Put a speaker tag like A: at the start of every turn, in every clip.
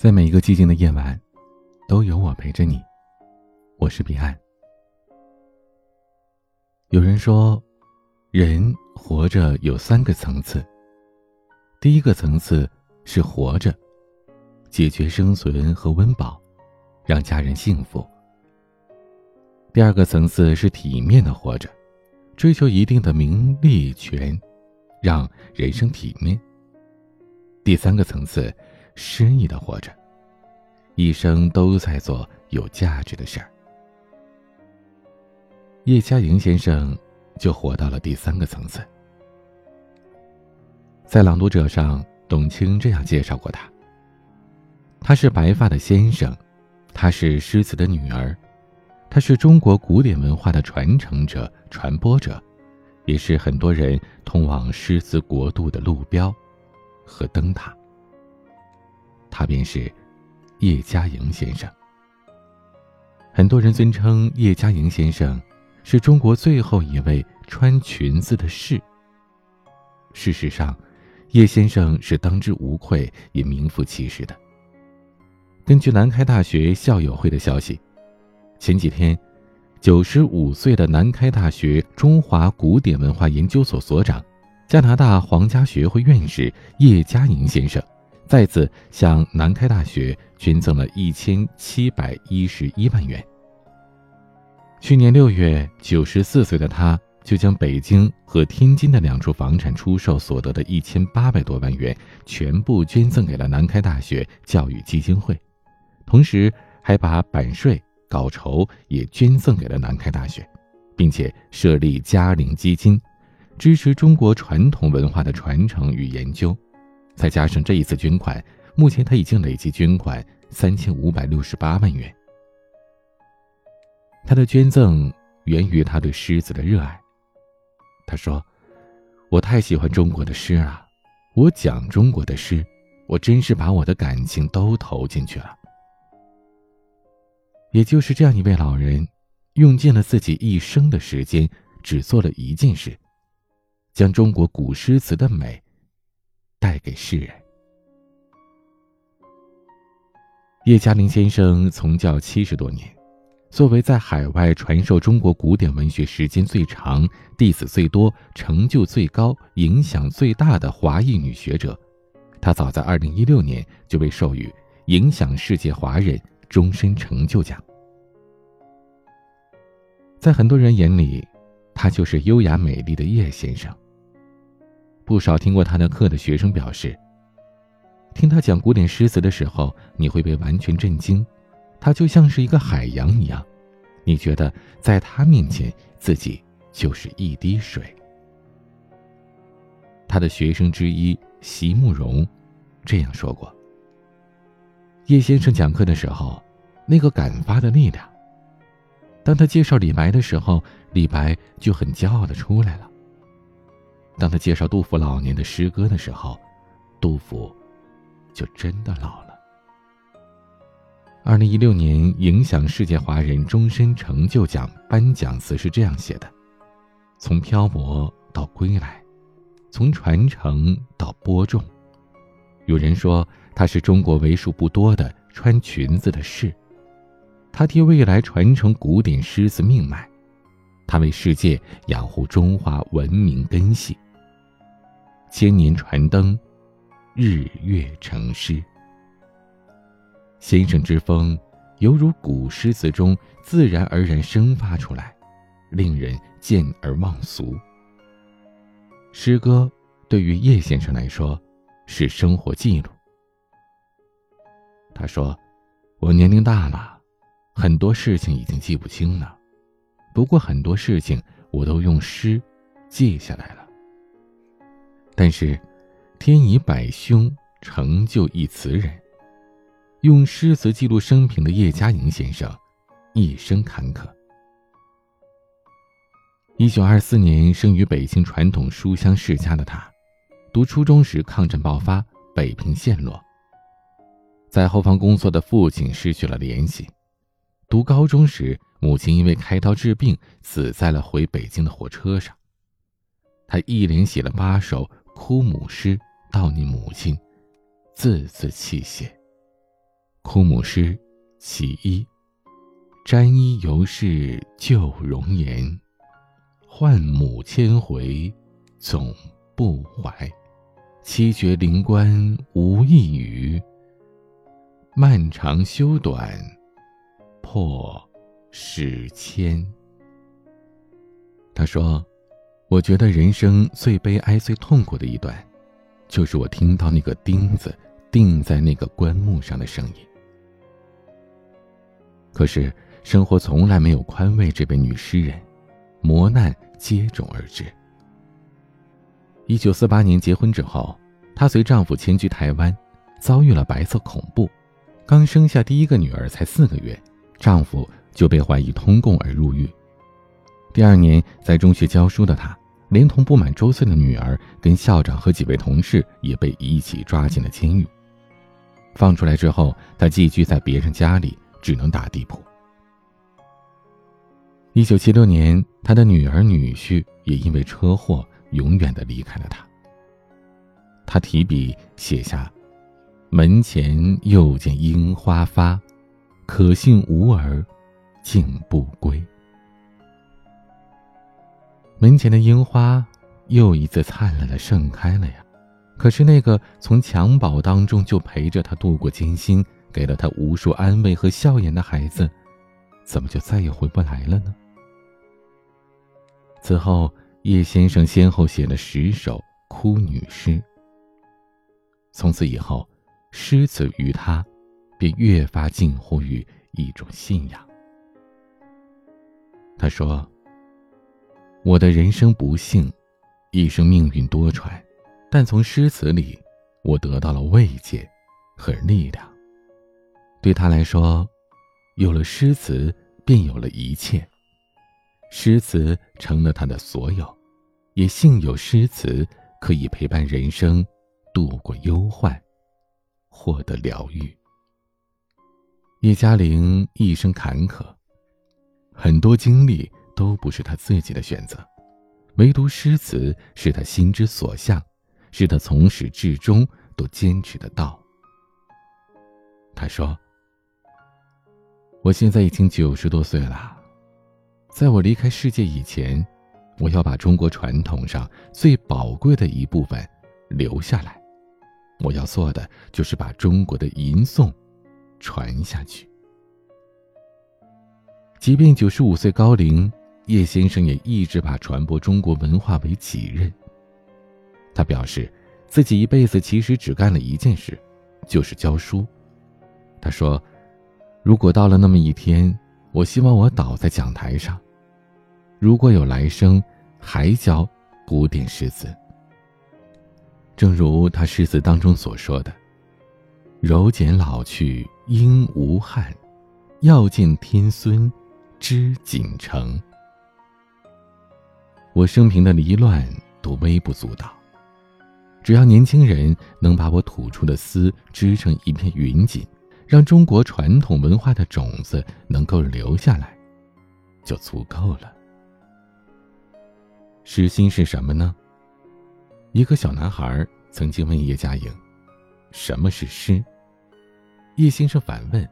A: 在每一个寂静的夜晚，都有我陪着你。我是彼岸。有人说，人活着有三个层次。第一个层次是活着，解决生存和温饱，让家人幸福。第二个层次是体面的活着，追求一定的名利权，让人生体面。第三个层次。诗意的活着，一生都在做有价值的事儿。叶嘉莹先生就活到了第三个层次。在《朗读者》上，董卿这样介绍过他：他是白发的先生，他是诗词的女儿，他是中国古典文化的传承者、传播者，也是很多人通往诗词国度的路标和灯塔。他便是叶嘉莹先生。很多人尊称叶嘉莹先生是中国最后一位穿裙子的士。事实上，叶先生是当之无愧也名副其实的。根据南开大学校友会的消息，前几天，九十五岁的南开大学中华古典文化研究所所长、加拿大皇家学会院士叶嘉莹先生。再次向南开大学捐赠了一千七百一十一万元。去年六月，九十四岁的他就将北京和天津的两处房产出售所得的一千八百多万元全部捐赠给了南开大学教育基金会，同时还把版税稿酬也捐赠给了南开大学，并且设立嘉陵基金，支持中国传统文化的传承与研究。再加上这一次捐款，目前他已经累计捐款三千五百六十八万元。他的捐赠源于他对诗词的热爱。他说：“我太喜欢中国的诗了，我讲中国的诗，我真是把我的感情都投进去了。”也就是这样一位老人，用尽了自己一生的时间，只做了一件事，将中国古诗词的美。带给世人。叶嘉玲先生从教七十多年，作为在海外传授中国古典文学时间最长、弟子最多、成就最高、影响最大的华裔女学者，她早在二零一六年就被授予“影响世界华人终身成就奖”。在很多人眼里，他就是优雅美丽的叶先生。不少听过他的课的学生表示，听他讲古典诗词的时候，你会被完全震惊，他就像是一个海洋一样，你觉得在他面前自己就是一滴水。他的学生之一席慕容这样说过：叶先生讲课的时候，那个敢发的力量，当他介绍李白的时候，李白就很骄傲的出来了。当他介绍杜甫老年的诗歌的时候，杜甫就真的老了。二零一六年影响世界华人终身成就奖颁奖词是这样写的：“从漂泊到归来，从传承到播种。”有人说他是中国为数不多的穿裙子的士，他替未来传承古典诗词命脉，他为世界养护中华文明根系。千年传灯，日月成诗。先生之风，犹如古诗词中自然而然生发出来，令人见而忘俗。诗歌对于叶先生来说，是生活记录。他说：“我年龄大了，很多事情已经记不清了，不过很多事情我都用诗记下来了。”但是，天以百凶成就一词人。用诗词记录生平的叶嘉莹先生，一生坎坷。一九二四年生于北京传统书香世家的他，读初中时抗战爆发，北平陷落。在后方工作的父亲失去了联系。读高中时，母亲因为开刀治病，死在了回北京的火车上。他一连写了八首。哭母诗悼念母亲，字字泣血。枯母诗其一。沾衣犹是旧容颜，唤母千回总不怀。七绝灵官无一语，漫长修短破史千。他说：“我觉得人生最悲哀、最痛苦的一段，就是我听到那个钉子钉在那个棺木上的声音。可是。”生活从来没有宽慰这位女诗人，磨难接踵而至。一九四八年结婚之后，她随丈夫迁居台湾，遭遇了白色恐怖。刚生下第一个女儿才四个月，丈夫就被怀疑通共而入狱。第二年在中学教书的她，连同不满周岁的女儿，跟校长和几位同事也被一起抓进了监狱。放出来之后，他寄居在别人家里，只能打地铺。一九七六年，他的女儿女婿也因为车祸永远的离开了他。他提笔写下：“门前又见樱花发，可幸无儿，竟不归。”门前的樱花又一次灿烂的盛开了呀，可是那个从襁褓当中就陪着他度过艰辛，给了他无数安慰和笑颜的孩子。怎么就再也回不来了呢？此后，叶先生先后写了十首哭女诗。从此以后，诗词于他，便越发近乎于一种信仰。他说：“我的人生不幸，一生命运多舛，但从诗词里，我得到了慰藉和力量。对他来说。”有了诗词，便有了一切。诗词成了他的所有，也幸有诗词可以陪伴人生，度过忧患，获得疗愈。叶嘉玲一生坎坷，很多经历都不是他自己的选择，唯独诗词是他心之所向，是他从始至终都坚持的道。他说。我现在已经九十多岁了，在我离开世界以前，我要把中国传统上最宝贵的一部分留下来。我要做的就是把中国的吟诵传下去。即便九十五岁高龄，叶先生也一直把传播中国文化为己任。他表示，自己一辈子其实只干了一件事，就是教书。他说。如果到了那么一天，我希望我倒在讲台上。如果有来生，还教古典诗词。正如他诗词当中所说的：“柔简老去应无憾，要见天孙知锦城。”我生平的离乱都微不足道，只要年轻人能把我吐出的丝织成一片云锦。让中国传统文化的种子能够留下来，就足够了。诗心是什么呢？一个小男孩曾经问叶嘉莹：“什么是诗？”叶先生反问：“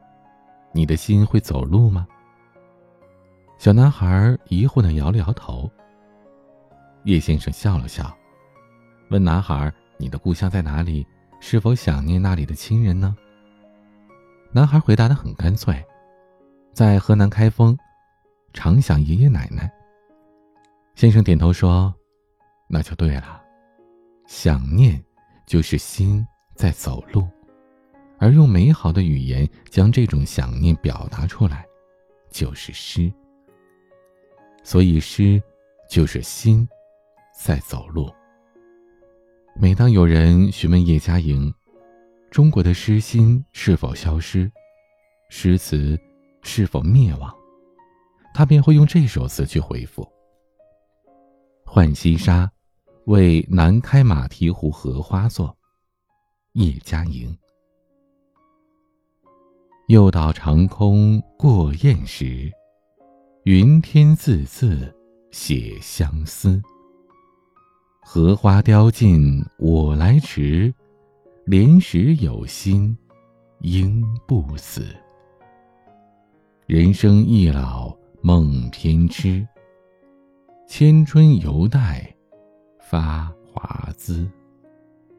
A: 你的心会走路吗？”小男孩疑惑的摇了摇头。叶先生笑了笑，问男孩：“你的故乡在哪里？是否想念那里的亲人呢？”男孩回答的很干脆，在河南开封，常想爷爷奶奶。先生点头说：“那就对了，想念就是心在走路，而用美好的语言将这种想念表达出来，就是诗。所以诗就是心在走路。每当有人询问叶嘉莹。”中国的诗心是否消失，诗词是否灭亡，他便会用这首词去回复：“浣溪沙，为南开马蹄湖荷花作。”叶嘉莹。又到长空过雁时，云天字字写相思。荷花凋尽我来迟。莲时有心应不死。人生易老梦偏痴，千春犹待发华滋。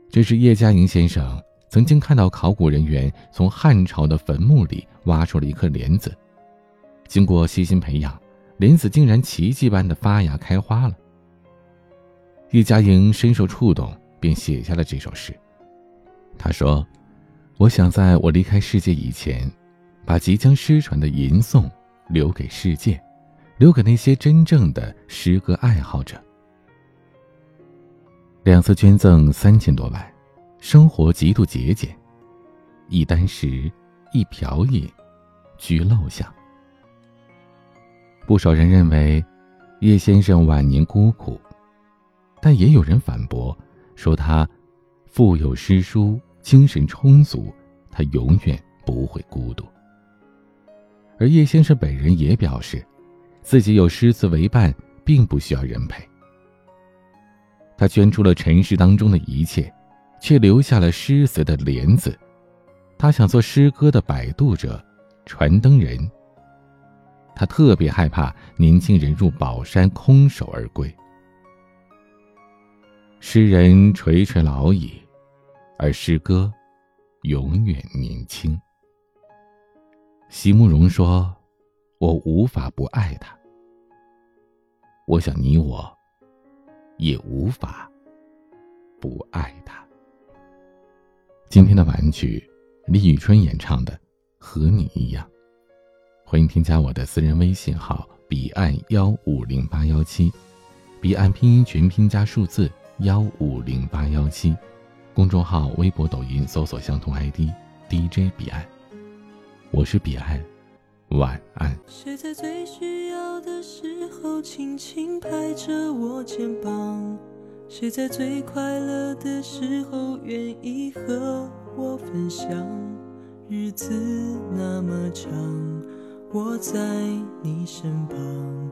A: 这是叶嘉莹先生曾经看到考古人员从汉朝的坟墓里挖出了一颗莲子，经过细心培养，莲子竟然奇迹般的发芽开花了。叶嘉莹深受触动，便写下了这首诗。他说：“我想在我离开世界以前。”把即将失传的吟诵留给世界，留给那些真正的诗歌爱好者。两次捐赠三千多万，生活极度节俭，一箪食，一瓢饮，居陋巷。不少人认为叶先生晚年孤苦，但也有人反驳，说他腹有诗书，精神充足，他永远不会孤独。而叶先生本人也表示，自己有诗词为伴，并不需要人陪。他捐出了尘世当中的一切，却留下了诗词的莲子。他想做诗歌的摆渡者、传灯人。他特别害怕年轻人入宝山空手而归。诗人垂垂老矣，而诗歌永远年轻。席慕容说：“我无法不爱他。我想你我，也无法不爱他。”今天的晚曲，李宇春演唱的《和你一样》。欢迎添加我的私人微信号：彼岸幺五零八幺七，彼岸拼音全拼加数字幺五零八幺七。公众号、微博、抖音搜索相同 ID DJ 彼岸。我是彼岸，晚安。
B: 谁在最需要的时候轻轻拍着我肩膀？谁在最快乐的时候愿意和我分享？日子那么长，我在你身旁，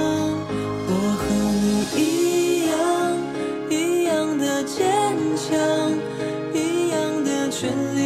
B: 旋律。